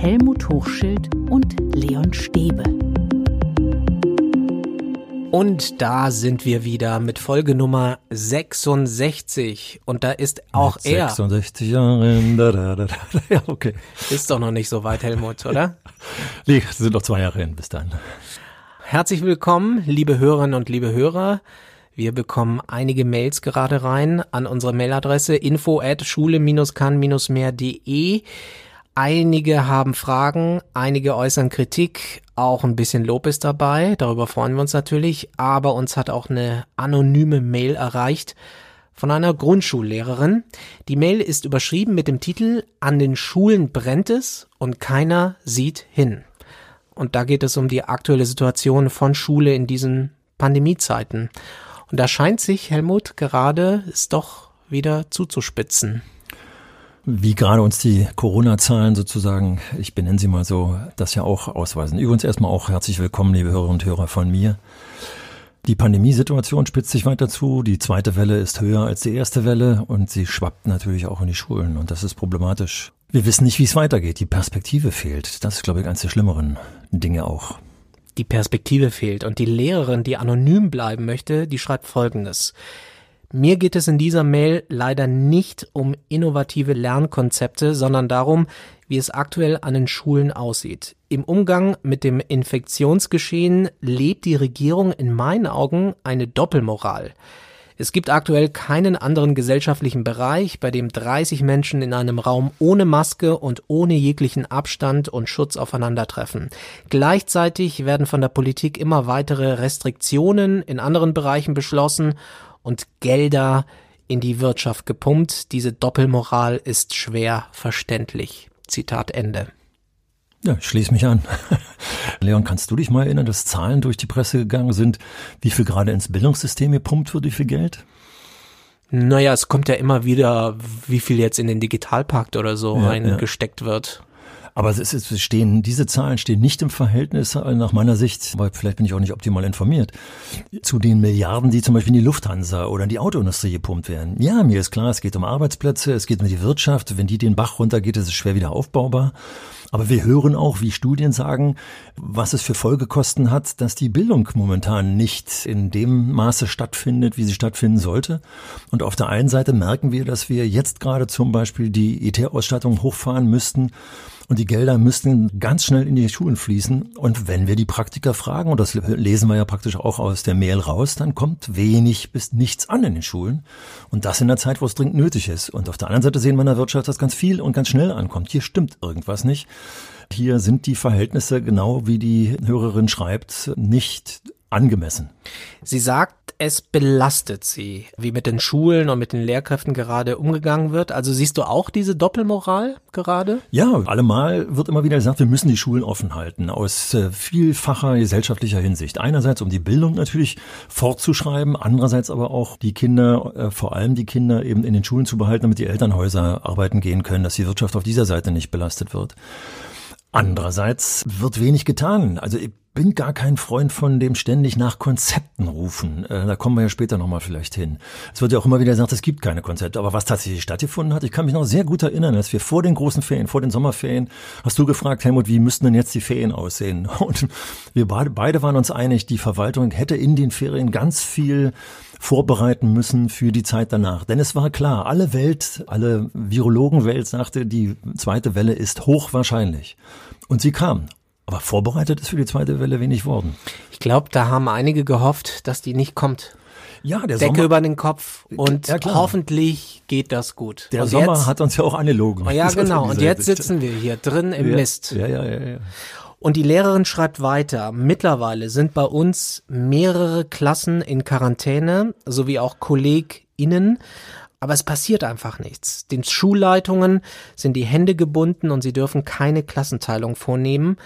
Helmut Hochschild und Leon Stäbe. Und da sind wir wieder mit Folge Nummer 66. Und da ist auch Mit er. 66 Jahren. Da, da, da, da. Ja, okay. Ist doch noch nicht so weit, Helmut, oder? Nee, es sind noch zwei Jahre hin bis dann. Herzlich willkommen, liebe Hörerinnen und liebe Hörer. Wir bekommen einige Mails gerade rein an unsere Mailadresse info at schule-kann-mehr.de. Einige haben Fragen, einige äußern Kritik, auch ein bisschen Lob ist dabei, darüber freuen wir uns natürlich, aber uns hat auch eine anonyme Mail erreicht von einer Grundschullehrerin. Die Mail ist überschrieben mit dem Titel An den Schulen brennt es und keiner sieht hin. Und da geht es um die aktuelle Situation von Schule in diesen Pandemiezeiten. Und da scheint sich, Helmut, gerade es doch wieder zuzuspitzen. Wie gerade uns die Corona-Zahlen sozusagen, ich benenne sie mal so, das ja auch ausweisen. Übrigens erstmal auch herzlich willkommen, liebe Hörerinnen und Hörer von mir. Die Pandemiesituation spitzt sich weiter zu. Die zweite Welle ist höher als die erste Welle und sie schwappt natürlich auch in die Schulen und das ist problematisch. Wir wissen nicht, wie es weitergeht. Die Perspektive fehlt. Das ist, glaube ich, eines der schlimmeren Dinge auch. Die Perspektive fehlt und die Lehrerin, die anonym bleiben möchte, die schreibt Folgendes. Mir geht es in dieser Mail leider nicht um innovative Lernkonzepte, sondern darum, wie es aktuell an den Schulen aussieht. Im Umgang mit dem Infektionsgeschehen lebt die Regierung in meinen Augen eine Doppelmoral. Es gibt aktuell keinen anderen gesellschaftlichen Bereich, bei dem 30 Menschen in einem Raum ohne Maske und ohne jeglichen Abstand und Schutz aufeinandertreffen. Gleichzeitig werden von der Politik immer weitere Restriktionen in anderen Bereichen beschlossen und Gelder in die Wirtschaft gepumpt. Diese Doppelmoral ist schwer verständlich. Zitat Ende. Ja, ich schließe mich an. Leon, kannst du dich mal erinnern, dass Zahlen durch die Presse gegangen sind, wie viel gerade ins Bildungssystem gepumpt wird, wie viel Geld? Naja, es kommt ja immer wieder, wie viel jetzt in den Digitalpakt oder so Ja, reingesteckt wird. Aber es, ist, es stehen, diese Zahlen stehen nicht im Verhältnis, äh, nach meiner Sicht, aber vielleicht bin ich auch nicht optimal informiert, zu den Milliarden, die zum Beispiel in die Lufthansa oder in die Autoindustrie gepumpt werden. Ja, mir ist klar, es geht um Arbeitsplätze, es geht um die Wirtschaft. Wenn die den Bach runtergeht, ist es schwer wieder aufbaubar. Aber wir hören auch, wie Studien sagen, was es für Folgekosten hat, dass die Bildung momentan nicht in dem Maße stattfindet, wie sie stattfinden sollte. Und auf der einen Seite merken wir, dass wir jetzt gerade zum Beispiel die IT-Ausstattung hochfahren müssten. Und die Gelder müssten ganz schnell in die Schulen fließen. Und wenn wir die Praktiker fragen, und das lesen wir ja praktisch auch aus der Mail raus, dann kommt wenig bis nichts an in den Schulen. Und das in der Zeit, wo es dringend nötig ist. Und auf der anderen Seite sehen wir in der Wirtschaft, dass ganz viel und ganz schnell ankommt. Hier stimmt irgendwas nicht. Hier sind die Verhältnisse, genau wie die Hörerin schreibt, nicht angemessen. Sie sagt, es belastet sie, wie mit den Schulen und mit den Lehrkräften gerade umgegangen wird. Also siehst du auch diese Doppelmoral gerade? Ja, allemal wird immer wieder gesagt, wir müssen die Schulen offen halten, aus äh, vielfacher gesellschaftlicher Hinsicht. Einerseits, um die Bildung natürlich fortzuschreiben, andererseits aber auch die Kinder, äh, vor allem die Kinder eben in den Schulen zu behalten, damit die Elternhäuser arbeiten gehen können, dass die Wirtschaft auf dieser Seite nicht belastet wird. Andererseits wird wenig getan. Also ich bin gar kein Freund von dem ständig nach Konzepten rufen. Äh, da kommen wir ja später nochmal vielleicht hin. Es wird ja auch immer wieder gesagt, es gibt keine Konzepte. Aber was tatsächlich stattgefunden hat, ich kann mich noch sehr gut erinnern, als wir vor den großen Ferien, vor den Sommerferien, hast du gefragt, Helmut, wie müssten denn jetzt die Ferien aussehen? Und wir beide waren uns einig, die Verwaltung hätte in den Ferien ganz viel vorbereiten müssen für die Zeit danach. Denn es war klar, alle Welt, alle Virologenwelt sagte, die zweite Welle ist hochwahrscheinlich. Und sie kam. Aber vorbereitet ist für die zweite Welle wenig worden. Ich glaube, da haben einige gehofft, dass die nicht kommt. Ja, der Decke Sommer, über den Kopf und Ja, hoffentlich geht das gut. der und Sommer jetzt, hat uns ja auch angelogen. Oh ja, genau. Und jetzt Sicht. sitzen wir hier drin im ja, Mist. Ja, ja, ja, ja. Und die Lehrerin schreibt weiter, mittlerweile sind bei uns mehrere Klassen in Quarantäne, sowie auch KollegInnen, aber es passiert einfach nichts. Den Schulleitungen sind die Hände gebunden und sie dürfen keine Klassenteilung vornehmen,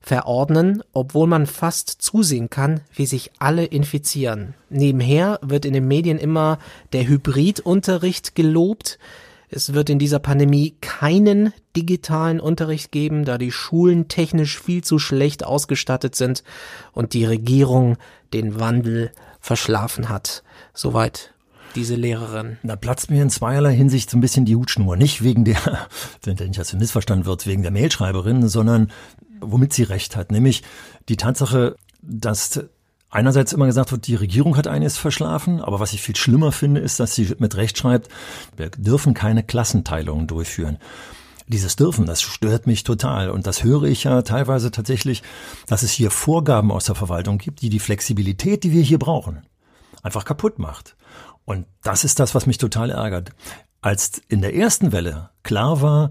verordnen, obwohl man fast zusehen kann, wie sich alle infizieren. Nebenher wird in den Medien immer der Hybridunterricht gelobt, es wird in dieser Pandemie keinen digitalen Unterricht geben, da die Schulen technisch viel zu schlecht ausgestattet sind und die Regierung den Wandel verschlafen hat. Soweit diese Lehrerin? Da platzt mir in zweierlei Hinsicht so ein bisschen die Hutschnur. Nicht wegen der, wenn nicht als missverstanden wird, wegen der Mailschreiberin, sondern womit sie recht hat. Nämlich die Tatsache, dass einerseits immer gesagt wird, die Regierung hat eines verschlafen, aber was ich viel schlimmer finde, ist, dass sie mit Recht schreibt, wir dürfen keine Klassenteilungen durchführen. Dieses Dürfen, das stört mich total. Und das höre ich ja teilweise tatsächlich, dass es hier Vorgaben aus der Verwaltung gibt, die die Flexibilität, die wir hier brauchen, einfach kaputt macht. Und das ist das, was mich total ärgert. Als in der ersten Welle klar war,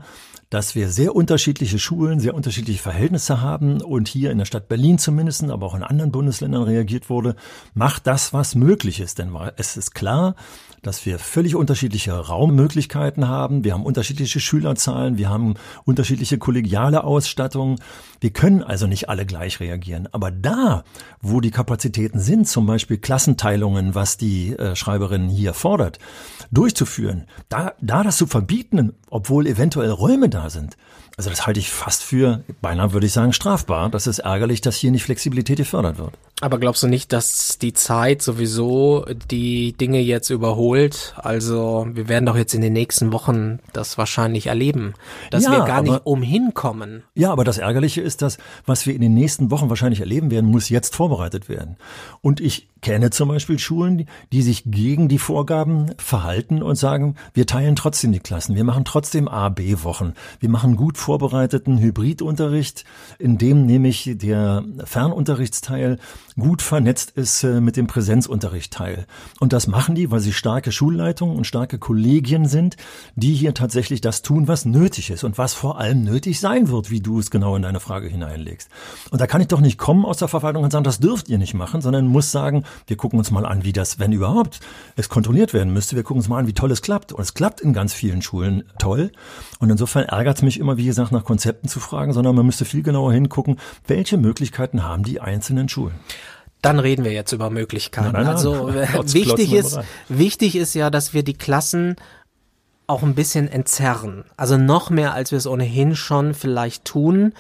dass wir sehr unterschiedliche Schulen, sehr unterschiedliche Verhältnisse haben und hier in der Stadt Berlin zumindest, aber auch in anderen Bundesländern reagiert wurde, macht das, was möglich ist. Denn es ist klar, dass wir völlig unterschiedliche Raummöglichkeiten haben. Wir haben unterschiedliche Schülerzahlen, wir haben unterschiedliche kollegiale Ausstattungen. Wir können also nicht alle gleich reagieren. Aber da, wo die Kapazitäten sind, zum Beispiel Klassenteilungen, was die äh, Schreiberin hier fordert, durchzuführen, da, da das zu verbieten, obwohl eventuell Räume da sind, also das halte ich fast für, beinahe würde ich sagen, strafbar. Das ist ärgerlich, dass hier nicht Flexibilität gefördert wird. Aber glaubst du nicht, dass die Zeit sowieso die Dinge jetzt überholt? Also wir werden doch jetzt in den nächsten Wochen das wahrscheinlich erleben, dass ja, wir gar aber, nicht umhin kommen. Ja, aber das Ärgerliche ist, dass was wir in den nächsten Wochen wahrscheinlich erleben werden, muss jetzt vorbereitet werden. Und ich kenne zum Beispiel Schulen, die sich gegen die Vorgaben verhalten und sagen, wir teilen trotzdem die Klassen, wir machen trotzdem A, B-Wochen, wir machen gut vorbereiteten Hybridunterricht, in dem nämlich der Fernunterrichtsteil gut vernetzt ist äh, mit dem Präsenzunterrichtteil. Und das machen die, weil sie starke Schulleitungen und starke Kollegien sind, die hier tatsächlich das tun, was nötig ist und was vor allem nötig sein wird, wie du es genau in deine Frage hineinlegst. Und da kann ich doch nicht kommen aus der Verwaltung und sagen, das dürft ihr nicht machen, sondern muss sagen, wir gucken uns mal an, wie das, wenn überhaupt, es kontrolliert werden müsste. Wir gucken uns mal an, wie toll es klappt. Und es klappt in ganz vielen Schulen toll. Und insofern ärgert es mich immer, wie gesagt, nach Konzepten zu fragen, sondern man müsste viel genauer hingucken, welche Möglichkeiten haben die einzelnen Schulen. Dann reden wir jetzt über Möglichkeiten. Nein, nein, nein. Also äh, wichtig ist, wichtig ist ja, dass wir die Klassen auch ein bisschen entzerren. Also noch mehr, als wir es ohnehin schon vielleicht tun.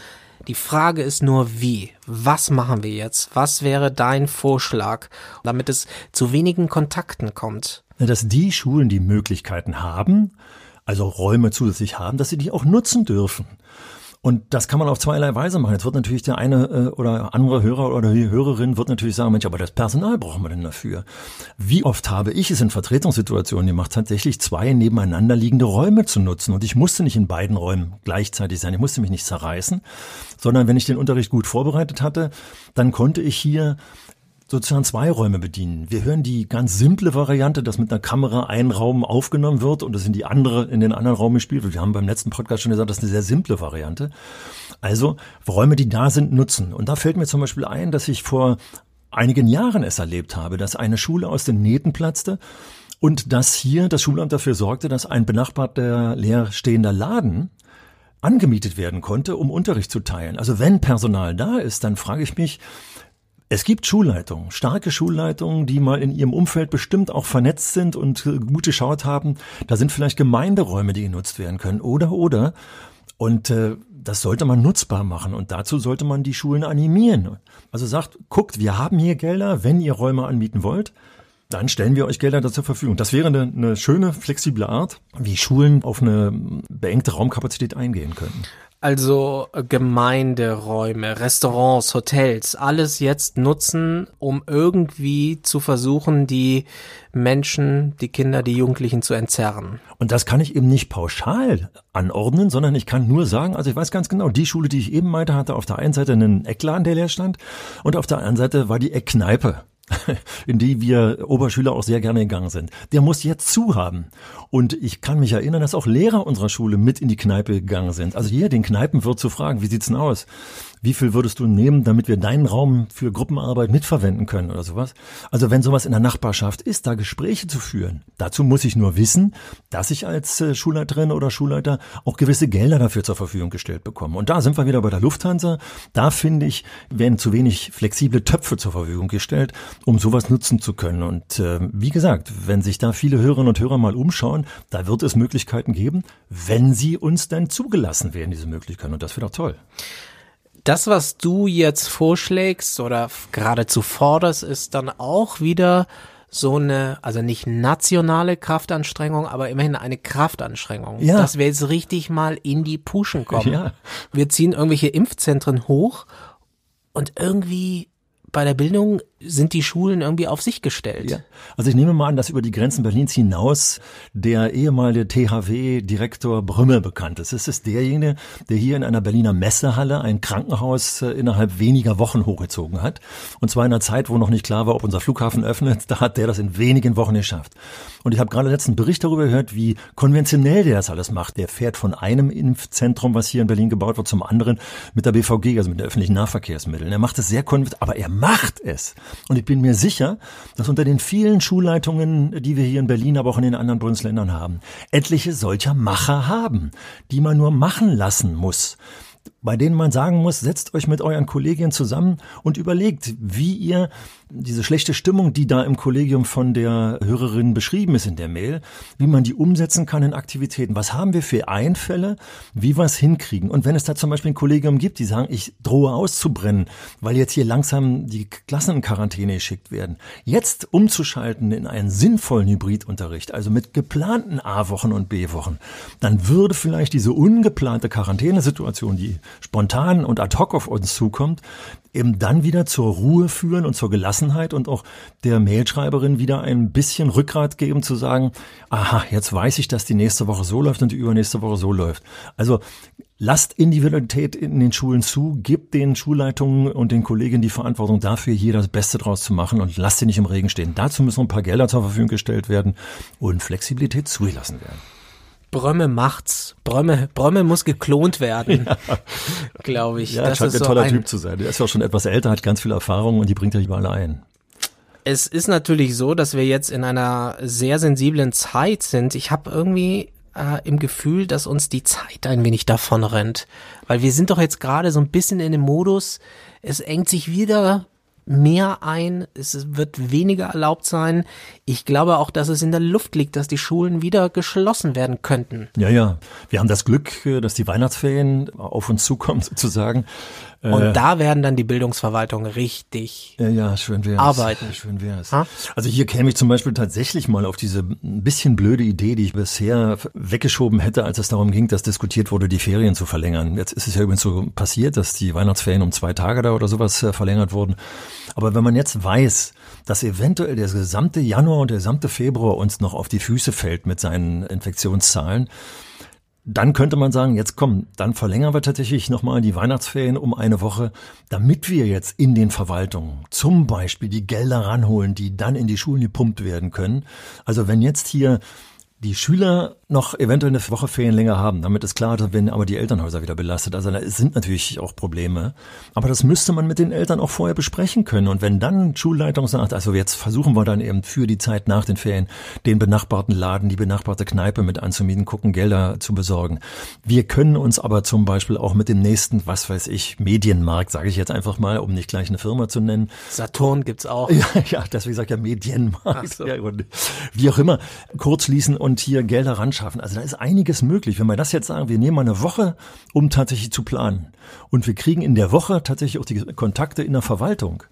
Die Frage ist nur wie. Was machen wir jetzt? Was wäre dein Vorschlag, damit es zu wenigen Kontakten kommt? Dass die Schulen die Möglichkeiten haben, also Räume zusätzlich haben, dass sie die auch nutzen dürfen. Und das kann man auf zweierlei Weise machen. Jetzt wird natürlich der eine äh, oder andere Hörer oder die Hörerin wird natürlich sagen, Mensch, aber das Personal brauchen wir denn dafür? Wie oft habe ich es in Vertretungssituationen gemacht, tatsächlich zwei nebeneinander liegende Räume zu nutzen? Und ich musste nicht in beiden Räumen gleichzeitig sein. Ich musste mich nicht zerreißen, sondern wenn ich den Unterricht gut vorbereitet hatte, dann konnte ich hier sozusagen zwei Räume bedienen. Wir hören die ganz simple Variante, dass mit einer Kamera ein Raum aufgenommen wird und das in die andere, in den anderen Raum gespielt wird. Wir haben beim letzten Podcast schon gesagt, das ist eine sehr simple Variante. Also Räume, die da sind, nutzen. Und da fällt mir zum Beispiel ein, dass ich vor einigen Jahren es erlebt habe, dass eine Schule aus den Nähten platzte und dass hier das Schulamt dafür sorgte, dass ein benachbarter leerstehender Laden angemietet werden konnte, um Unterricht zu teilen. Also wenn Personal da ist, dann frage ich mich, es gibt Schulleitungen, starke Schulleitungen, die mal in ihrem Umfeld bestimmt auch vernetzt sind und äh, gut geschaut haben. Da sind vielleicht Gemeinderäume, die genutzt werden können. Oder, oder. Und äh, das sollte man nutzbar machen und dazu sollte man die Schulen animieren. Also sagt, guckt, wir haben hier Gelder, wenn ihr Räume anbieten wollt, dann stellen wir euch Gelder zur Verfügung. Das wäre eine, eine schöne, flexible Art, wie Schulen auf eine beengte Raumkapazität eingehen können. Also äh, Gemeinderäume, Restaurants, Hotels, alles jetzt nutzen, um irgendwie zu versuchen, die Menschen, die Kinder, die Jugendlichen zu entzerren. Und das kann ich eben nicht pauschal anordnen, sondern ich kann nur sagen, also ich weiß ganz genau, die Schule, die ich eben meinte, hatte auf der einen Seite einen Eckladen, der leer stand, und auf der anderen Seite war die Eckkneipe. in die wir Oberschüler auch sehr gerne gegangen sind. Der muss jetzt zu haben. Und ich kann mich erinnern, dass auch Lehrer unserer Schule mit in die Kneipe gegangen sind. Also hier den Kneipenwirt zu fragen, wie sieht's denn aus? Wie viel würdest du nehmen, damit wir deinen Raum für Gruppenarbeit mitverwenden können oder sowas. Also wenn sowas in der Nachbarschaft ist, da Gespräche zu führen, dazu muss ich nur wissen, dass ich als äh, Schulleiterin oder Schulleiter auch gewisse Gelder dafür zur Verfügung gestellt bekomme. Und da sind wir wieder bei der Lufthansa. Da finde ich, werden zu wenig flexible Töpfe zur Verfügung gestellt, um sowas nutzen zu können. Und äh, wie gesagt, wenn sich da viele Hörerinnen und Hörer mal umschauen, da wird es Möglichkeiten geben, wenn sie uns denn zugelassen werden, diese Möglichkeiten. Und das wird auch toll. Das, was du jetzt vorschlägst oder geradezu forderst, ist dann auch wieder so eine, also nicht nationale Kraftanstrengung, aber immerhin eine Kraftanstrengung, Ja. dass wir jetzt richtig mal in die Puschen kommen. Ja. Wir ziehen irgendwelche Impfzentren hoch und irgendwie bei der Bildung sind die Schulen irgendwie auf sich gestellt. Ja. Also ich nehme mal an, dass über die Grenzen Berlins hinaus der ehemalige THW-Direktor Brümme bekannt ist. Es ist derjenige, der hier in einer Berliner Messehalle ein Krankenhaus äh, innerhalb weniger Wochen hochgezogen hat. Und zwar in einer Zeit, wo noch nicht klar war, ob unser Flughafen öffnet. Da hat der das in wenigen Wochen geschafft. Und ich habe gerade letzten Bericht darüber gehört, wie konventionell der das alles macht. Der fährt von einem Impfzentrum, was hier in Berlin gebaut wird, zum anderen mit der BVG, also mit den öffentlichen Nahverkehrsmitteln. Er macht es sehr konventionell, aber er macht es. Und ich bin mir sicher, dass unter den vielen Schulleitungen, die wir hier in Berlin, aber auch in den anderen Bundesländern haben, etliche solcher Macher haben, die man nur machen lassen muss bei denen man sagen muss, setzt euch mit euren Kollegien zusammen und überlegt, wie ihr diese schlechte Stimmung, die da im Kollegium von der Hörerin beschrieben ist in der Mail, wie man die umsetzen kann in Aktivitäten. Was haben wir für Einfälle, wie wir es hinkriegen? Und wenn es da zum Beispiel ein Kollegium gibt, die sagen, ich drohe auszubrennen, weil jetzt hier langsam die Klassen in Quarantäne geschickt werden, jetzt umzuschalten in einen sinnvollen Hybridunterricht, also mit geplanten A-Wochen und B-Wochen, dann würde vielleicht diese ungeplante Quarantänesituation, die spontan und ad hoc auf uns zukommt, eben dann wieder zur Ruhe führen und zur Gelassenheit und auch der Mailschreiberin wieder ein bisschen Rückgrat geben zu sagen, aha, jetzt weiß ich, dass die nächste Woche so läuft und die übernächste Woche so läuft. Also lasst Individualität in den Schulen zu, gebt den Schulleitungen und den Kolleginnen die Verantwortung dafür, hier das Beste draus zu machen und lasst sie nicht im Regen stehen. Dazu müssen ein paar Gelder zur Verfügung gestellt werden und Flexibilität zugelassen werden. Brömme macht's. Brömme, Brömme muss geklont werden, glaube ich. Ja, das scheint ein so toller ein, Typ zu sein. Der ist ja auch schon etwas älter, hat ganz viel Erfahrung und die bringt er überall ein. Es ist natürlich so, dass wir jetzt in einer sehr sensiblen Zeit sind. Ich habe irgendwie äh, im Gefühl, dass uns die Zeit ein wenig davon rennt. Weil wir sind doch jetzt gerade so ein bisschen in dem Modus, es engt sich wieder mehr ein, es wird weniger erlaubt sein. Ich glaube auch, dass es in der Luft liegt, dass die Schulen wieder geschlossen werden könnten. Ja, ja. Wir haben das Glück, äh, dass die Weihnachtsferien auf uns zukommen, sozusagen. Und Äh, da werden dann die Bildungsverwaltungen richtig Ja, ja, schön wär's. Arbeiten. Schön wär's. Ha? Also hier käme ich zum Beispiel tatsächlich mal auf diese ein bisschen blöde Idee, die ich bisher weggeschoben hätte, als es darum ging, dass diskutiert wurde, die Ferien zu verlängern. Jetzt ist es ja übrigens so passiert, dass die Weihnachtsferien um zwei Tage da oder sowas äh, verlängert wurden. Aber wenn man jetzt weiß, dass eventuell der gesamte Januar und der gesamte Februar uns noch auf die Füße fällt mit seinen Infektionszahlen, dann könnte man sagen, jetzt komm, dann verlängern wir tatsächlich nochmal die Weihnachtsferien um eine Woche, damit wir jetzt in den Verwaltungen zum Beispiel die Gelder ranholen, die dann in die Schulen gepumpt werden können. Also wenn jetzt hier die Schüler noch eventuell eine Woche Ferien länger haben. Damit ist klar, da werden aber die Elternhäuser wieder belastet. Also da sind natürlich auch Probleme. Aber das müsste man mit den Eltern auch vorher besprechen können. Und wenn dann Schulleitung sagt, also jetzt versuchen wir dann eben für die Zeit nach den Ferien den benachbarten Laden, die benachbarte Kneipe mit anzumieten, gucken, Gelder zu besorgen. Wir können uns aber zum Beispiel auch mit dem nächsten, was weiß ich, Medienmarkt, sage ich jetzt einfach mal, um nicht gleich eine Firma zu nennen, Saturn gibt's auch. ja, ja, deswegen sagt ja Medienmarkt. So. Ja, und wie auch immer, kurz schließen und hier Gelder ran schaffen. Also da ist einiges möglich. Wenn wir das jetzt sagen, wir nehmen mal eine Woche, um tatsächlich zu planen. Und wir kriegen in der Woche tatsächlich auch die Kontakte in der Verwaltung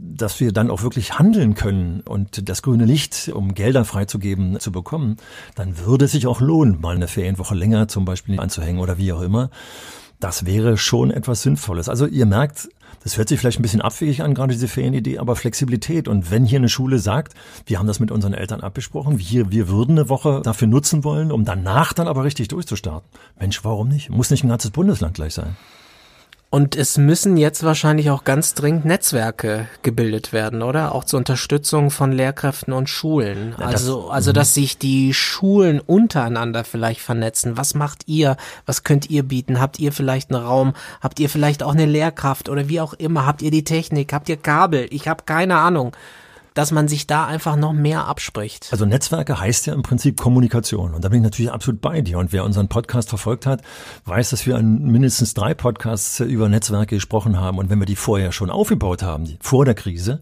dass wir dann auch wirklich handeln können und das grüne Licht, um Gelder freizugeben, zu bekommen, dann würde es sich auch lohnen, mal eine Ferienwoche länger zum Beispiel anzuhängen oder wie auch immer. Das wäre schon etwas Sinnvolles. Also ihr merkt, das hört sich vielleicht ein bisschen abwegig an, gerade diese Ferienidee, aber Flexibilität. Und wenn hier eine Schule sagt, wir haben das mit unseren Eltern abgesprochen, wir, wir würden eine Woche dafür nutzen wollen, um danach dann aber richtig durchzustarten. Mensch, warum nicht? Muss nicht ein ganzes Bundesland gleich sein. Und es müssen jetzt wahrscheinlich auch ganz dringend Netzwerke gebildet werden, oder? Auch zur Unterstützung von Lehrkräften und Schulen. Ja, das- also, also, dass sich die Schulen untereinander vielleicht vernetzen. Was macht ihr? Was könnt ihr bieten? Habt ihr vielleicht einen Raum? Habt ihr vielleicht auch eine Lehrkraft oder wie auch immer? Habt ihr die Technik? Habt ihr Kabel? Ich habe keine Ahnung. Dass man sich da einfach noch mehr abspricht. Also Netzwerke heißt ja im Prinzip Kommunikation. Und da bin ich natürlich absolut bei dir. Und wer unseren Podcast verfolgt hat, weiß, dass wir an mindestens drei Podcasts über Netzwerke gesprochen haben. Und wenn wir die vorher schon aufgebaut haben, die- vor der Krise,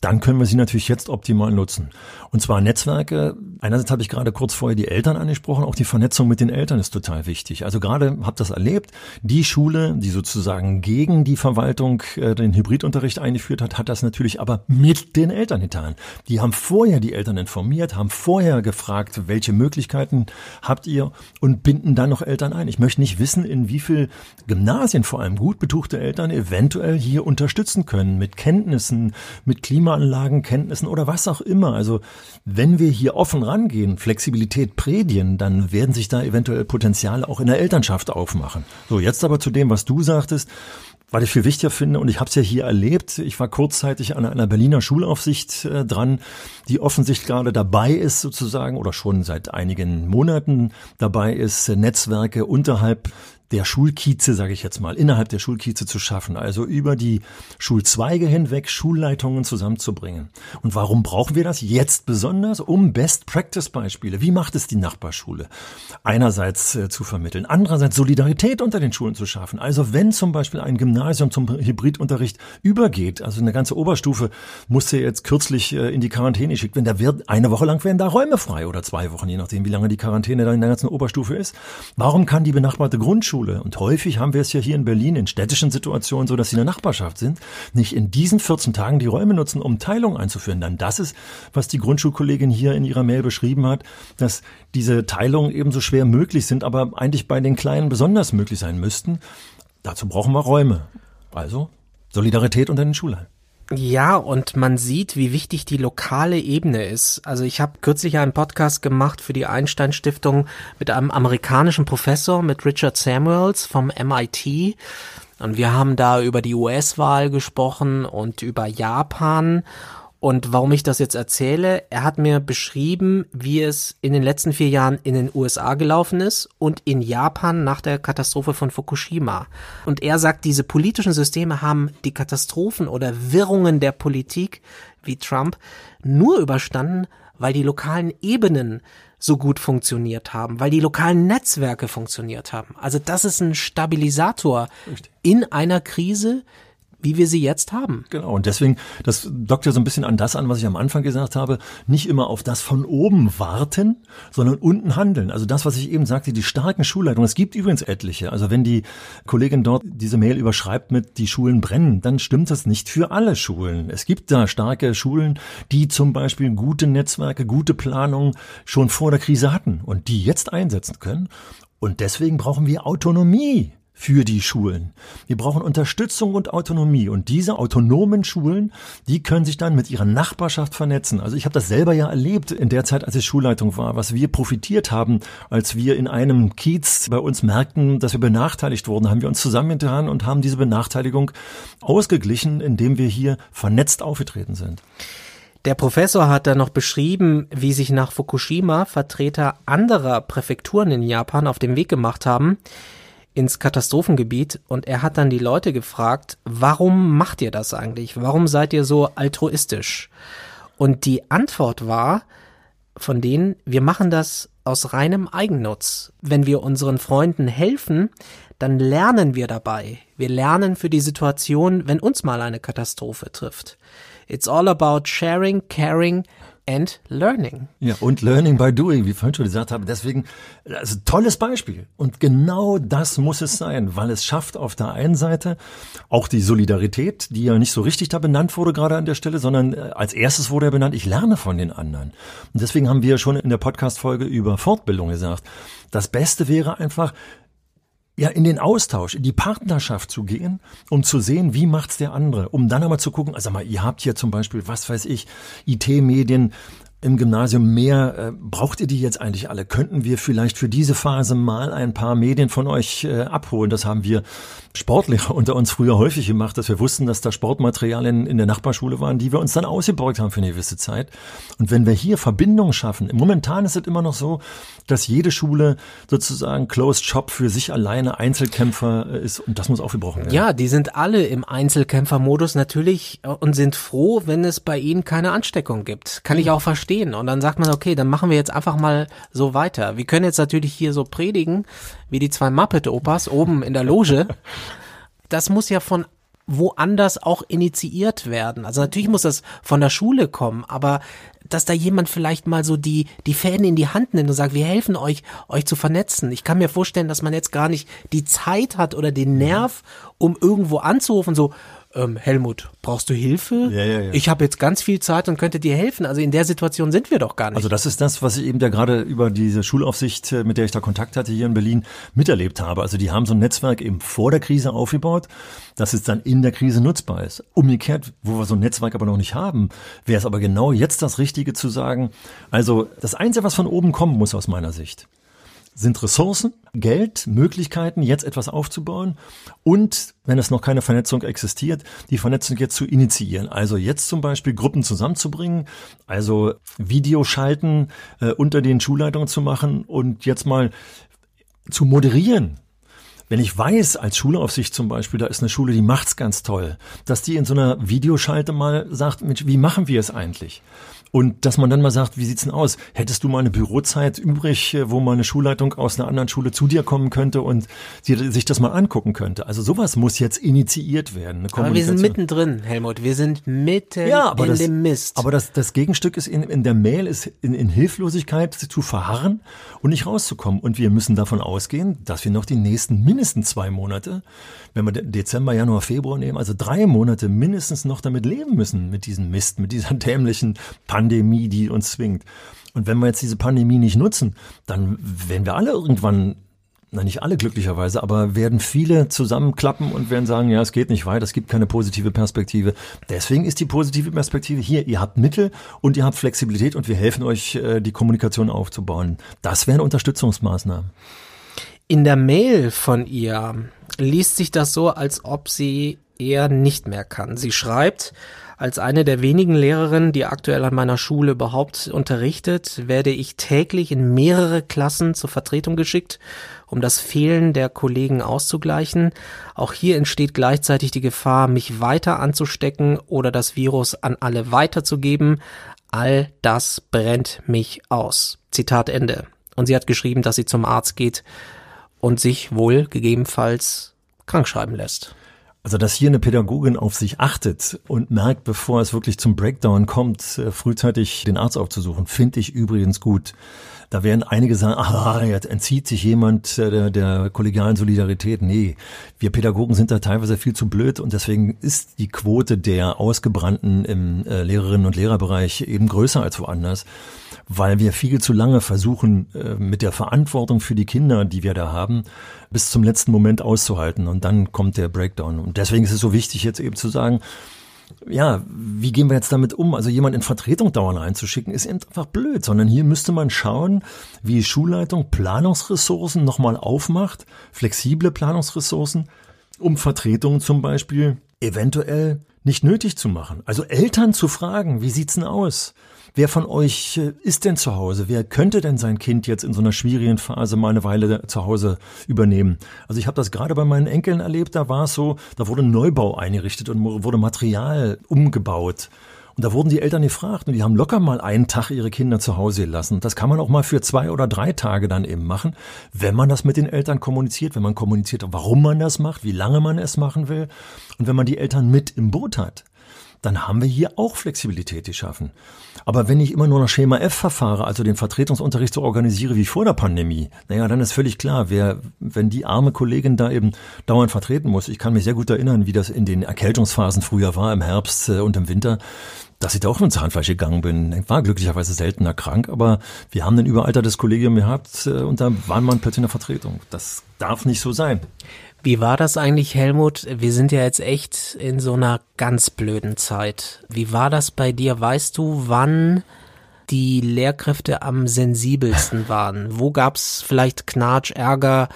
dann können wir sie natürlich jetzt optimal nutzen. Und zwar Netzwerke, einerseits habe ich gerade kurz vorher die Eltern angesprochen, auch die Vernetzung mit den Eltern ist total wichtig. Also gerade habe das erlebt, die Schule, die sozusagen gegen die Verwaltung äh, den Hybridunterricht eingeführt hat, hat das natürlich aber mit den Eltern getan. Getan. Die haben vorher die Eltern informiert, haben vorher gefragt, welche Möglichkeiten habt ihr und binden dann noch Eltern ein. Ich möchte nicht wissen, in wie viel Gymnasien vor allem gut betuchte Eltern eventuell hier unterstützen können mit Kenntnissen, mit Klimaanlagen, Kenntnissen oder was auch immer. Also wenn wir hier offen rangehen, Flexibilität prädien, dann werden sich da eventuell Potenziale auch in der Elternschaft aufmachen. So, jetzt aber zu dem, was du sagtest weil ich viel wichtiger finde und ich habe es ja hier erlebt. Ich war kurzzeitig an einer Berliner Schulaufsicht äh, dran, die offensichtlich gerade dabei ist sozusagen oder schon seit einigen Monaten dabei ist, Netzwerke unterhalb der Schulkieze, sage ich jetzt mal, innerhalb der Schulkieze zu schaffen, also über die Schulzweige hinweg Schulleitungen zusammenzubringen. Und warum brauchen wir das jetzt besonders? Um Best-Practice-Beispiele. Wie macht es die Nachbarschule? Einerseits äh, zu vermitteln, andererseits Solidarität unter den Schulen zu schaffen. Also wenn zum Beispiel ein Gymnasium zum Hybridunterricht übergeht, also eine ganze Oberstufe musste jetzt kürzlich äh, in die Quarantäne geschickt werden, da wird eine Woche lang werden da Räume frei oder zwei Wochen, je nachdem, wie lange die Quarantäne da in der ganzen Oberstufe ist. Warum kann die benachbarte Grundschule Grundschule. Und häufig haben wir es ja hier in Berlin in städtischen Situationen so, dass sie in der Nachbarschaft sind, nicht in diesen 14 Tagen die Räume nutzen, um Teilung einzuführen. Dann das ist, was die Grundschulkollegin hier in ihrer Mail beschrieben hat, dass diese Teilungen ebenso schwer möglich sind, aber eigentlich bei den Kleinen besonders möglich sein müssten. Dazu brauchen wir Räume. Also Solidarität unter den Schulhallen. Ja, und man sieht, wie wichtig die lokale Ebene ist. Also ich habe kürzlich einen Podcast gemacht für die Einstein Stiftung mit einem amerikanischen Professor, mit Richard Samuels vom MIT. Und wir haben da über die US-Wahl gesprochen und über Japan und warum ich das jetzt erzähle, er hat mir beschrieben, wie es in den letzten vier Jahren in den USA gelaufen ist und in Japan nach der Katastrophe von Fukushima. Und er sagt, diese politischen Systeme haben die Katastrophen oder Wirrungen der Politik, wie Trump, nur überstanden, weil die lokalen Ebenen so gut funktioniert haben, weil die lokalen Netzwerke funktioniert haben. Also das ist ein Stabilisator in einer Krise, wie wir sie jetzt haben. Genau, und deswegen, das dockt ja so ein bisschen an das an, was ich am Anfang gesagt habe, nicht immer auf das von oben warten, sondern unten handeln. Also das, was ich eben sagte, die starken Schulleitungen, es gibt übrigens etliche. Also wenn die Kollegin dort diese Mail überschreibt mit, die Schulen brennen, dann stimmt das nicht für alle Schulen. Es gibt da starke Schulen, die zum Beispiel gute Netzwerke, gute Planung schon vor der Krise hatten und die jetzt einsetzen können. Und deswegen brauchen wir Autonomie für die Schulen. Wir brauchen Unterstützung und Autonomie. Und diese autonomen Schulen, die können sich dann mit ihrer Nachbarschaft vernetzen. Also ich habe das selber ja erlebt in der Zeit, als ich Schulleitung war, was wir profitiert haben, als wir in einem Kiez bei uns merkten, dass wir benachteiligt wurden, haben wir uns zusammengetan und haben diese Benachteiligung ausgeglichen, indem wir hier vernetzt aufgetreten sind. Der Professor hat dann noch beschrieben, wie sich nach Fukushima Vertreter anderer Präfekturen in Japan auf den Weg gemacht haben, ins Katastrophengebiet und er hat dann die Leute gefragt, warum macht ihr das eigentlich? Warum seid ihr so altruistisch? Und die Antwort war von denen, wir machen das aus reinem Eigennutz. Wenn wir unseren Freunden helfen, dann lernen wir dabei. Wir lernen für die Situation, wenn uns mal eine Katastrophe trifft. It's all about sharing, caring and learning. Ja, und learning by doing, wie ich vorhin schon gesagt habe. Deswegen, also tolles Beispiel. Und genau das muss es sein, weil es schafft auf der einen Seite auch die Solidarität, die ja nicht so richtig da benannt wurde gerade an der Stelle, sondern äh, als erstes wurde er benannt, ich lerne von den anderen. Und deswegen haben wir schon in der Podcast-Folge über Fortbildung gesagt. Das Beste wäre einfach, ja, in den Austausch, in die Partnerschaft zu gehen, um zu sehen, wie macht's der andere, um dann aber zu gucken, also mal, ihr habt hier zum Beispiel, was weiß ich, IT-Medien, im Gymnasium mehr. Äh, braucht ihr die jetzt eigentlich alle? Könnten wir vielleicht für diese Phase mal ein paar Medien von euch äh, abholen? Das haben wir Sportlehrer unter uns früher häufig gemacht, dass wir wussten, dass da Sportmaterialien in der Nachbarschule waren, die wir uns dann ausgeborgt haben für eine gewisse Zeit. Und wenn wir hier Verbindungen schaffen, momentan ist es immer noch so, dass jede Schule sozusagen Closed Shop für sich alleine Einzelkämpfer äh, ist und das muss aufgebrochen werden. Ja, die sind alle im Einzelkämpfermodus natürlich und sind froh, wenn es bei ihnen keine Ansteckung gibt. Kann ich auch verstehen verstehen. Und dann sagt man, okay, dann machen wir jetzt einfach mal so weiter. Wir können jetzt natürlich hier so predigen, wie die zwei Muppet-Opas oben in der Loge. Das muss ja von woanders auch initiiert werden. Also natürlich muss das von der Schule kommen, aber dass da jemand vielleicht mal so die, die Fäden in die Hand nimmt und sagt, wir helfen euch, euch zu vernetzen. Ich kann mir vorstellen, dass man jetzt gar nicht die Zeit hat oder den Nerv, um irgendwo anzurufen, so, ähm, Helmut, brauchst du Hilfe? Ja, ja, ja. Ich habe jetzt ganz viel Zeit und könnte dir helfen. Also in der Situation sind wir doch gar nicht. Also das ist das, was ich eben da gerade über diese Schulaufsicht, äh, mit der ich da Kontakt hatte hier in Berlin, miterlebt habe. Also die haben so ein Netzwerk eben vor der Krise aufgebaut, dass es dann in der Krise nutzbar ist. Umgekehrt, wo wir so ein Netzwerk aber noch nicht haben, wäre es aber genau jetzt das Richtige zu sagen. Also das Einzige, was von oben kommen muss aus meiner Sicht, sind Ressourcen, Geld, Möglichkeiten, jetzt etwas aufzubauen und, wenn es noch keine Vernetzung existiert, die Vernetzung jetzt zu initiieren. Also jetzt zum Beispiel Gruppen zusammenzubringen, also Videoschalten äh, unter den Schulleitungen zu machen und jetzt mal zu moderieren. Wenn ich weiß, als Schulaufsicht zum Beispiel, da ist eine Schule, die macht's ganz toll, dass die in so einer Videoschalte mal sagt, Mensch, wie machen wir es eigentlich? Und dass man dann mal sagt, wie sieht's denn aus? Hättest du mal eine Bürozeit übrig, äh, wo mal eine Schulleitung aus einer anderen Schule zu dir kommen könnte und sich das mal angucken könnte? Also sowas muss jetzt initiiert werden. aber wir sind mittendrin, Helmut. Wir sind mitten ja, in das, dem Mist. Aber das, das Gegenstück ist in, in der Mail ist in, in Hilflosigkeit zu verharren und nicht rauszukommen. Und wir müssen davon ausgehen, dass wir noch die nächsten mindestens zwei Monate, wenn wir Dezember, Januar, Februar nehmen, also drei Monate mindestens noch damit leben müssen, mit diesem Mist, mit dieser dämlichen Pandemie, die uns zwingt. Und wenn wir jetzt diese Pandemie nicht nutzen, dann werden wir alle irgendwann na nicht alle glücklicherweise, aber werden viele zusammenklappen und werden sagen, ja, es geht nicht weiter, es gibt keine positive Perspektive. Deswegen ist die positive Perspektive hier, ihr habt Mittel und ihr habt Flexibilität und wir helfen euch, äh, die Kommunikation aufzubauen. Das wären Unterstützungsmaßnahmen. In der Mail von ihr liest sich das so, als ob sie eher nicht mehr kann. Sie schreibt, als eine der wenigen Lehrerinnen, die aktuell an meiner Schule überhaupt unterrichtet, werde ich täglich in mehrere Klassen zur Vertretung geschickt, um das Fehlen der Kollegen auszugleichen. Auch hier entsteht gleichzeitig die Gefahr, mich weiter anzustecken oder das Virus an alle weiterzugeben. All das brennt mich aus. Zitat Ende. Und sie hat geschrieben, dass sie zum Arzt geht und sich wohl gegebenenfalls krankschreiben lässt. Also, dass hier eine Pädagogin auf sich achtet und merkt, bevor es wirklich zum Breakdown kommt, äh, frühzeitig den Arzt aufzusuchen, finde ich übrigens gut. Da werden einige sagen, ah, jetzt entzieht sich jemand äh, der, der kollegialen Solidarität. Nee, wir Pädagogen sind da teilweise viel zu blöd und deswegen ist die Quote der Ausgebrannten im äh, Lehrerinnen- und Lehrerbereich eben größer als woanders weil wir viel zu lange versuchen, äh, mit der Verantwortung für die Kinder, die wir da haben, bis zum letzten Moment auszuhalten. Und dann kommt der Breakdown. Und deswegen ist es so wichtig, jetzt eben zu sagen, ja, wie gehen wir jetzt damit um? Also jemand in Vertretung dauernd einzuschicken, ist einfach blöd, sondern hier müsste man schauen, wie Schulleitung Planungsressourcen nochmal aufmacht, flexible Planungsressourcen, um Vertretungen zum Beispiel eventuell nicht nötig zu machen. Also Eltern zu fragen, wie sieht's denn aus? Wer von euch äh, ist denn zu Hause? Wer könnte denn sein Kind jetzt in so einer schwierigen Phase mal eine Weile zu Hause übernehmen? Also ich habe das gerade bei meinen Enkeln erlebt, da war es so, da wurde ein Neubau eingerichtet und wurde Material umgebaut. Und da wurden die Eltern gefragt und die haben locker mal einen Tag ihre Kinder zu Hause gelassen. Das kann man auch mal für zwei oder drei Tage dann eben machen, wenn man das mit den Eltern kommuniziert, wenn man kommuniziert, warum man das macht, wie lange man es machen will und wenn man die Eltern mit im Boot hat dann haben wir hier auch Flexibilität geschaffen. Aber wenn ich immer nur nach Schema F verfahre, also den Vertretungsunterricht so organisiere wie vor der Pandemie, naja, dann ist völlig klar, wer, wenn die arme Kollegin da eben dauernd vertreten muss, ich kann mich sehr gut erinnern, wie das in den Erkältungsphasen früher war, im Herbst äh, und im Winter, dass ich da auch mit Zahnfleisch gegangen bin. War glücklicherweise seltener krank, aber wir haben ein überaltertes Kollegium gehabt äh, und da war man plötzlich in der Vertretung. Das darf nicht so sein. Wie war das eigentlich, Helmut? Wir sind ja jetzt echt in so einer ganz blöden Zeit. Wie war das bei dir? Weißt du, wann die Lehrkräfte am sensibelsten waren? Wo gab's vielleicht Knatsch, Ärger?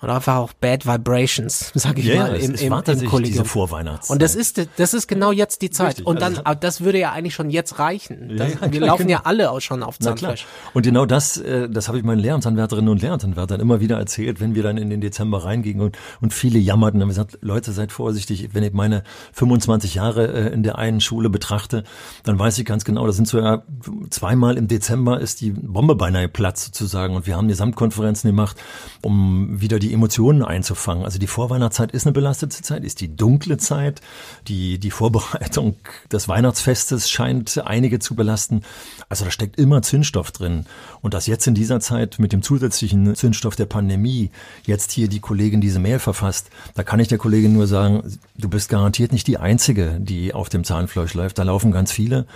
Und einfach auch Bad Vibrations, sag ich ja, mal, im, im, im Kollegium. Vorweihnachtszeit. Und das ist, das ist genau jetzt die Zeit. Richtig. Und dann, also, das würde ja eigentlich schon jetzt reichen. Das, ja, ja, wir laufen genau. ja alle auch schon auf Zahnfleisch. Und genau das, äh, das habe ich meinen Lehramtsanwärterinnen und Lehramtsanwärtern immer wieder erzählt, wenn wir dann in den Dezember reingingen und, und viele jammerten, haben gesagt, Leute, seid vorsichtig, wenn ich meine 25 Jahre äh, in der einen Schule betrachte, dann weiß ich ganz genau, das sind so ja zweimal im Dezember ist die Bombe beinahe geplatzt sozusagen und wir haben Gesamtkonferenzen gemacht, um wieder die die Emotionen einzufangen. Also die Vorweihnachtszeit ist eine belastete Zeit, ist die dunkle Zeit. Die, die Vorbereitung des Weihnachtsfestes scheint einige zu belasten. Also da steckt immer Zündstoff drin. Und dass jetzt in dieser Zeit mit dem zusätzlichen Zündstoff der Pandemie jetzt hier die Kollegin diese Mail verfasst, da kann ich der Kollegin nur sagen, du bist garantiert nicht die Einzige, die auf dem Zahnfleisch läuft. Da laufen ganz viele.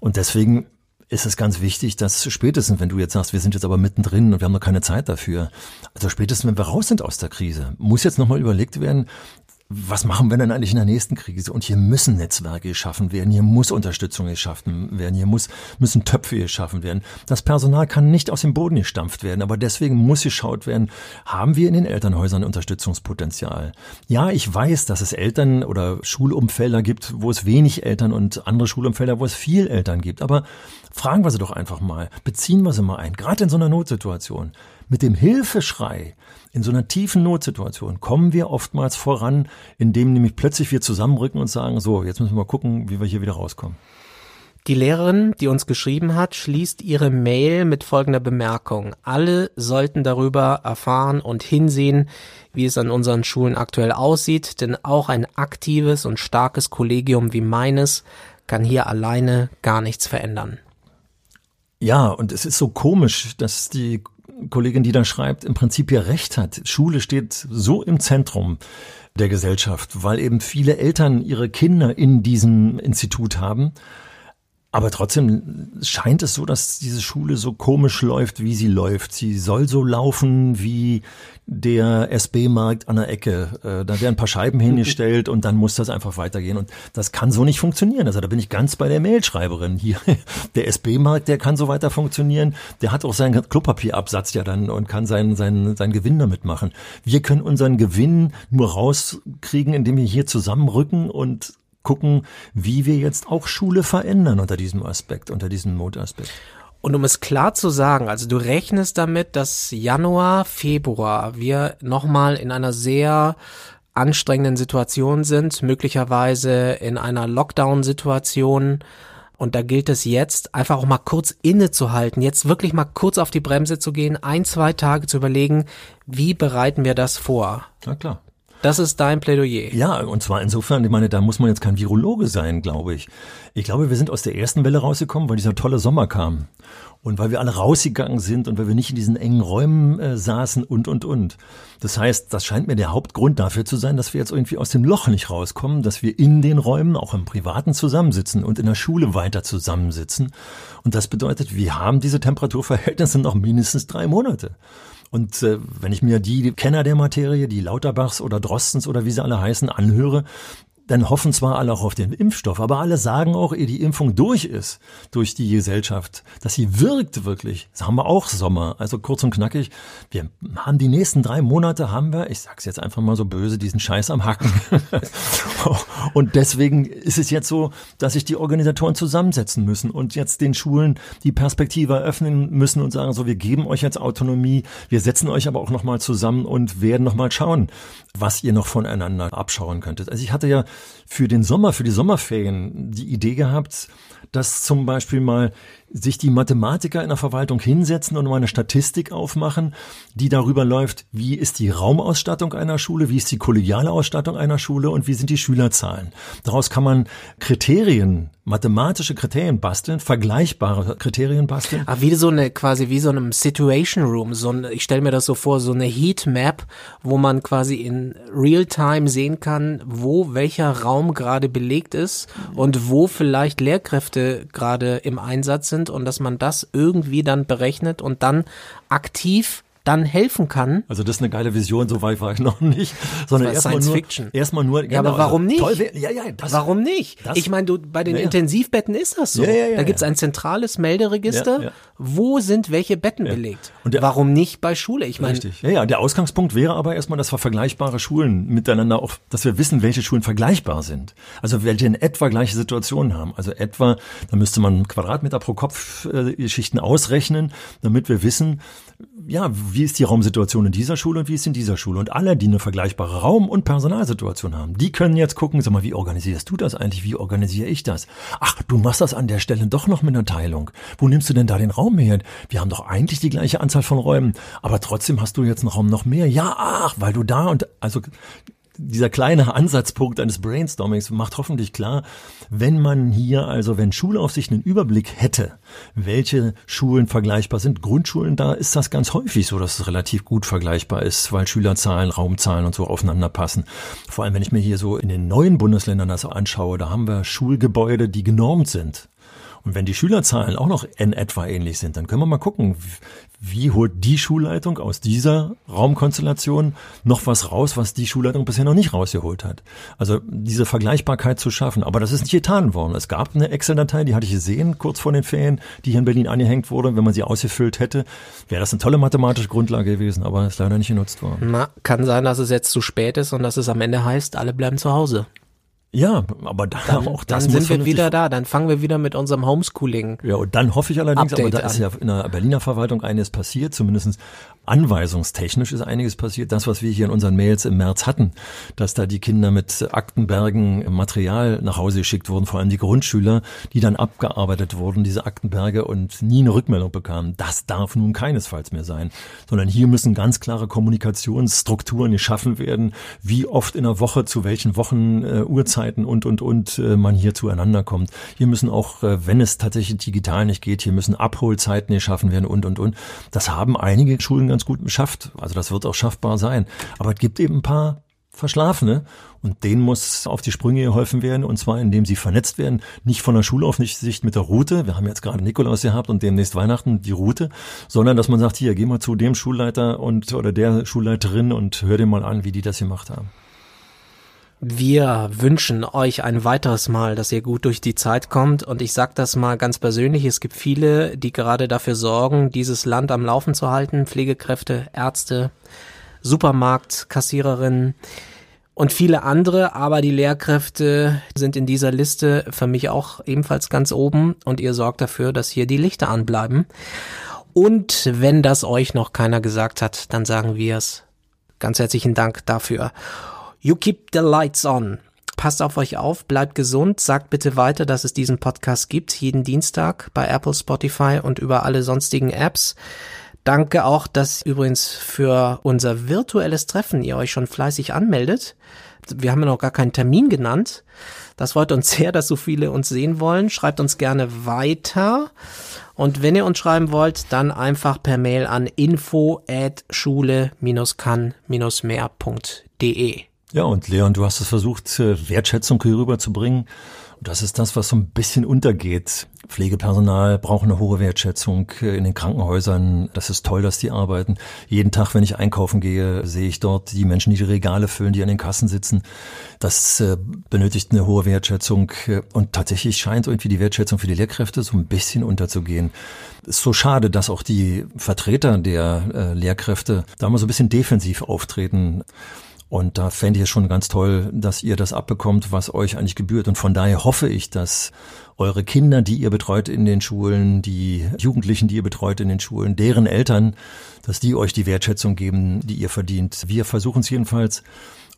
Und deswegen ist es ganz wichtig, dass spätestens, wenn du jetzt sagst, wir sind jetzt aber mittendrin und wir haben noch keine Zeit dafür, also spätestens, wenn wir raus sind aus der Krise, muss jetzt nochmal überlegt werden, was machen wir denn eigentlich in der nächsten Krise? Und hier müssen Netzwerke geschaffen werden, hier muss Unterstützung geschaffen werden, hier muss, müssen Töpfe geschaffen werden. Das Personal kann nicht aus dem Boden gestampft werden, aber deswegen muss geschaut werden, haben wir in den Elternhäusern Unterstützungspotenzial? Ja, ich weiß, dass es Eltern oder Schulumfelder gibt, wo es wenig Eltern und andere Schulumfelder, wo es viel Eltern gibt. Aber fragen wir sie doch einfach mal, beziehen wir sie mal ein, gerade in so einer Notsituation. Mit dem Hilfeschrei in so einer tiefen Notsituation kommen wir oftmals voran, indem nämlich plötzlich wir zusammenrücken und sagen, so, jetzt müssen wir mal gucken, wie wir hier wieder rauskommen. Die Lehrerin, die uns geschrieben hat, schließt ihre Mail mit folgender Bemerkung. Alle sollten darüber erfahren und hinsehen, wie es an unseren Schulen aktuell aussieht, denn auch ein aktives und starkes Kollegium wie meines kann hier alleine gar nichts verändern. Ja, und es ist so komisch, dass die Kollegin, die da schreibt, im Prinzip ja recht hat. Schule steht so im Zentrum der Gesellschaft, weil eben viele Eltern ihre Kinder in diesem Institut haben. Aber trotzdem scheint es so, dass diese Schule so komisch läuft, wie sie läuft. Sie soll so laufen wie der SB-Markt an der Ecke. Äh, da werden ein paar Scheiben hingestellt und dann muss das einfach weitergehen. Und das kann so nicht funktionieren. Also da bin ich ganz bei der Mailschreiberin. Hier, der SB-Markt, der kann so weiter funktionieren. Der hat auch seinen Klopapierabsatz ja dann und kann seinen, seinen, seinen Gewinn damit machen. Wir können unseren Gewinn nur rauskriegen, indem wir hier zusammenrücken und gucken, wie wir jetzt auch Schule verändern unter diesem Aspekt, unter diesem Modaspekt. Und um es klar zu sagen, also du rechnest damit, dass Januar, Februar wir nochmal in einer sehr anstrengenden Situation sind, möglicherweise in einer Lockdown-Situation. Und da gilt es jetzt, einfach auch mal kurz innezuhalten, jetzt wirklich mal kurz auf die Bremse zu gehen, ein, zwei Tage zu überlegen, wie bereiten wir das vor? Na klar. Das ist dein Plädoyer. Ja, und zwar insofern, ich meine, da muss man jetzt kein Virologe sein, glaube ich. Ich glaube, wir sind aus der ersten Welle rausgekommen, weil dieser tolle Sommer kam. Und weil wir alle rausgegangen sind und weil wir nicht in diesen engen Räumen äh, saßen und, und, und. Das heißt, das scheint mir der Hauptgrund dafür zu sein, dass wir jetzt irgendwie aus dem Loch nicht rauskommen, dass wir in den Räumen, auch im Privaten zusammensitzen und in der Schule weiter zusammensitzen. Und das bedeutet, wir haben diese Temperaturverhältnisse noch mindestens drei Monate. Und äh, wenn ich mir die Kenner der Materie, die Lauterbachs oder Drostens oder wie sie alle heißen, anhöre, dann hoffen zwar alle auch auf den Impfstoff, aber alle sagen auch, ehe die Impfung durch ist, durch die Gesellschaft, dass sie wirkt wirklich. Das haben wir auch Sommer. Also kurz und knackig. Wir haben die nächsten drei Monate haben wir, ich sag's jetzt einfach mal so böse, diesen Scheiß am Hacken. und deswegen ist es jetzt so, dass sich die Organisatoren zusammensetzen müssen und jetzt den Schulen die Perspektive eröffnen müssen und sagen so, wir geben euch jetzt Autonomie, wir setzen euch aber auch nochmal zusammen und werden nochmal schauen, was ihr noch voneinander abschauen könntet. Also ich hatte ja für den Sommer, für die Sommerferien die Idee gehabt, dass zum Beispiel mal sich die Mathematiker in der Verwaltung hinsetzen und mal eine Statistik aufmachen, die darüber läuft, wie ist die Raumausstattung einer Schule, wie ist die kollegiale Ausstattung einer Schule und wie sind die Schülerzahlen. Daraus kann man Kriterien, mathematische Kriterien basteln, vergleichbare Kriterien basteln. Ah, wie so eine, quasi wie so einem Situation Room, so ein, ich stelle mir das so vor, so eine Heatmap, wo man quasi in Realtime sehen kann, wo welcher Raum gerade belegt ist und wo vielleicht Lehrkräfte gerade im Einsatz sind sind und dass man das irgendwie dann berechnet und dann aktiv dann helfen kann. Also das ist eine geile Vision, so weit war ich noch nicht. Sondern erstmal nur, Fiction. Erstmal nur, genau, ja, aber warum also, nicht? Toll, ja, ja, das, warum nicht? Das, ich meine, du bei den ja, Intensivbetten ist das so. Ja, ja, ja, da gibt's ein zentrales Melderegister, wo sind welche Betten belegt. Und der- warum nicht bei Schule? Ich meine, Richtig. Ja, ja, der Ausgangspunkt wäre aber erstmal, dass wir vergleichbare Schulen miteinander auch, dass wir wissen, welche Schulen vergleichbar sind. Also welche in etwa gleiche Situationen haben. Also etwa, da müsste man Quadratmeter pro Kopf äh, Schichten ausrechnen, damit wir wissen, ja, wie ist die Raumsituation in dieser Schule und wie ist in dieser Schule? Und alle, die eine vergleichbare Raum- und Personalsituation haben, die können jetzt gucken, sag mal, wie organisierst du das eigentlich? Wie organisiere ich das? Ach, du machst das an der Stelle doch noch mit einer Teilung. Wo nimmst du denn da den Raum her? Wir haben doch eigentlich die gleiche Anzahl von Räumen, aber trotzdem hast du jetzt einen Raum noch mehr. Ja, ach, weil du da und also dieser kleine Ansatzpunkt eines Brainstormings macht hoffentlich klar, wenn man hier also, wenn Schulaufsicht einen Überblick hätte, welche Schulen vergleichbar sind. Grundschulen, da ist das ganz häufig so, dass es relativ gut vergleichbar ist, weil Schülerzahlen, Raumzahlen und so aufeinander passen. Vor allem, wenn ich mir hier so in den neuen Bundesländern das anschaue, da haben wir Schulgebäude, die genormt sind. Und wenn die Schülerzahlen auch noch in etwa ähnlich sind, dann können wir mal gucken, wie holt die Schulleitung aus dieser Raumkonstellation noch was raus, was die Schulleitung bisher noch nicht rausgeholt hat. Also diese Vergleichbarkeit zu schaffen. Aber das ist nicht getan worden. Es gab eine Excel-Datei, die hatte ich gesehen, kurz vor den Ferien, die hier in Berlin angehängt wurde. Wenn man sie ausgefüllt hätte, wäre das eine tolle mathematische Grundlage gewesen, aber ist leider nicht genutzt worden. Na, kann sein, dass es jetzt zu spät ist und dass es am Ende heißt, alle bleiben zu Hause. Ja, aber da, Dann, auch das dann sind wir wieder da, dann fangen wir wieder mit unserem Homeschooling. Ja, und dann hoffe ich allerdings, aber Update da ist an. ja in der Berliner Verwaltung einiges passiert, zumindest anweisungstechnisch ist einiges passiert. Das, was wir hier in unseren Mails im März hatten, dass da die Kinder mit Aktenbergen Material nach Hause geschickt wurden, vor allem die Grundschüler, die dann abgearbeitet wurden, diese Aktenberge und nie eine Rückmeldung bekamen. Das darf nun keinesfalls mehr sein, sondern hier müssen ganz klare Kommunikationsstrukturen geschaffen werden, wie oft in der Woche, zu welchen Wochen, äh, Uhrzeiten und, und, und äh, man hier zueinander kommt. Hier müssen auch, äh, wenn es tatsächlich digital nicht geht, hier müssen Abholzeiten geschaffen werden und, und, und. Das haben einige Schulen ganz gut geschafft. Also das wird auch schaffbar sein. Aber es gibt eben ein paar Verschlafene und denen muss auf die Sprünge geholfen werden und zwar indem sie vernetzt werden, nicht von der Schulaufsicht mit der Route, wir haben jetzt gerade Nikolaus gehabt und demnächst Weihnachten die Route, sondern dass man sagt, hier, geh mal zu dem Schulleiter und oder der Schulleiterin und hör dir mal an, wie die das gemacht haben. Wir wünschen euch ein weiteres Mal, dass ihr gut durch die Zeit kommt. Und ich sage das mal ganz persönlich, es gibt viele, die gerade dafür sorgen, dieses Land am Laufen zu halten. Pflegekräfte, Ärzte, Supermarkt, Kassiererinnen und viele andere. Aber die Lehrkräfte sind in dieser Liste für mich auch ebenfalls ganz oben. Und ihr sorgt dafür, dass hier die Lichter anbleiben. Und wenn das euch noch keiner gesagt hat, dann sagen wir es. Ganz herzlichen Dank dafür. You keep the lights on. Passt auf euch auf, bleibt gesund, sagt bitte weiter, dass es diesen Podcast gibt, jeden Dienstag bei Apple, Spotify und über alle sonstigen Apps. Danke auch, dass übrigens für unser virtuelles Treffen ihr euch schon fleißig anmeldet. Wir haben ja noch gar keinen Termin genannt. Das freut uns sehr, dass so viele uns sehen wollen. Schreibt uns gerne weiter. Und wenn ihr uns schreiben wollt, dann einfach per Mail an info at schule-kann-mehr.de. Ja, und Leon, du hast es versucht, äh, Wertschätzung hier rüberzubringen. Und das ist das, was so ein bisschen untergeht. Pflegepersonal braucht eine hohe Wertschätzung äh, in den Krankenhäusern. Das ist toll, dass die arbeiten. Jeden Tag, wenn ich einkaufen gehe, sehe ich dort die Menschen, die die Regale füllen, die an den Kassen sitzen. Das äh, benötigt eine hohe Wertschätzung. Und tatsächlich scheint irgendwie die Wertschätzung für die Lehrkräfte so ein bisschen unterzugehen. Ist so schade, dass auch die Vertreter der Lehrkräfte da mal so ein bisschen defensiv auftreten. Und da fände ich es schon ganz toll, dass ihr das abbekommt, was euch eigentlich gebührt. Und von daher hoffe ich, dass eure Kinder, die ihr betreut in den Schulen, die Jugendlichen, die ihr betreut in den Schulen, deren Eltern, dass die euch die Wertschätzung geben, die ihr verdient. Wir versuchen es jedenfalls.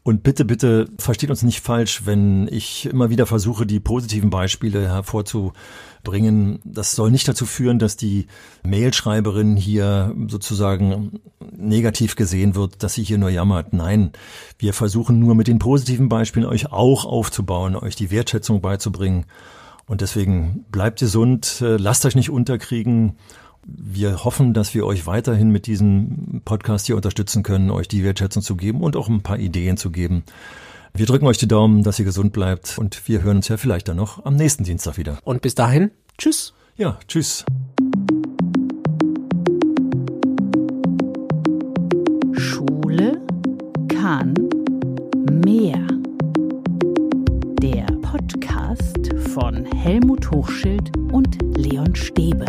Und bitte, bitte versteht uns nicht falsch, wenn ich immer wieder versuche, die positiven Beispiele hervorzubringen. Das soll nicht dazu führen, dass die Mailschreiberin hier sozusagen negativ gesehen wird, dass sie hier nur jammert. Nein, wir versuchen nur mit den positiven Beispielen euch auch aufzubauen, euch die Wertschätzung beizubringen. Und deswegen bleibt gesund, äh, lasst euch nicht unterkriegen. Wir hoffen, dass wir euch weiterhin mit diesem Podcast hier unterstützen können, euch die Wertschätzung zu geben und auch ein paar Ideen zu geben. Wir drücken euch die Daumen, dass ihr gesund bleibt und wir hören uns ja vielleicht dann noch am nächsten Dienstag wieder. Und bis dahin, tschüss. Ja, tschüss. Schule kann mehr. Der Podcast von Helmut Hochschild und Leon Stäbe.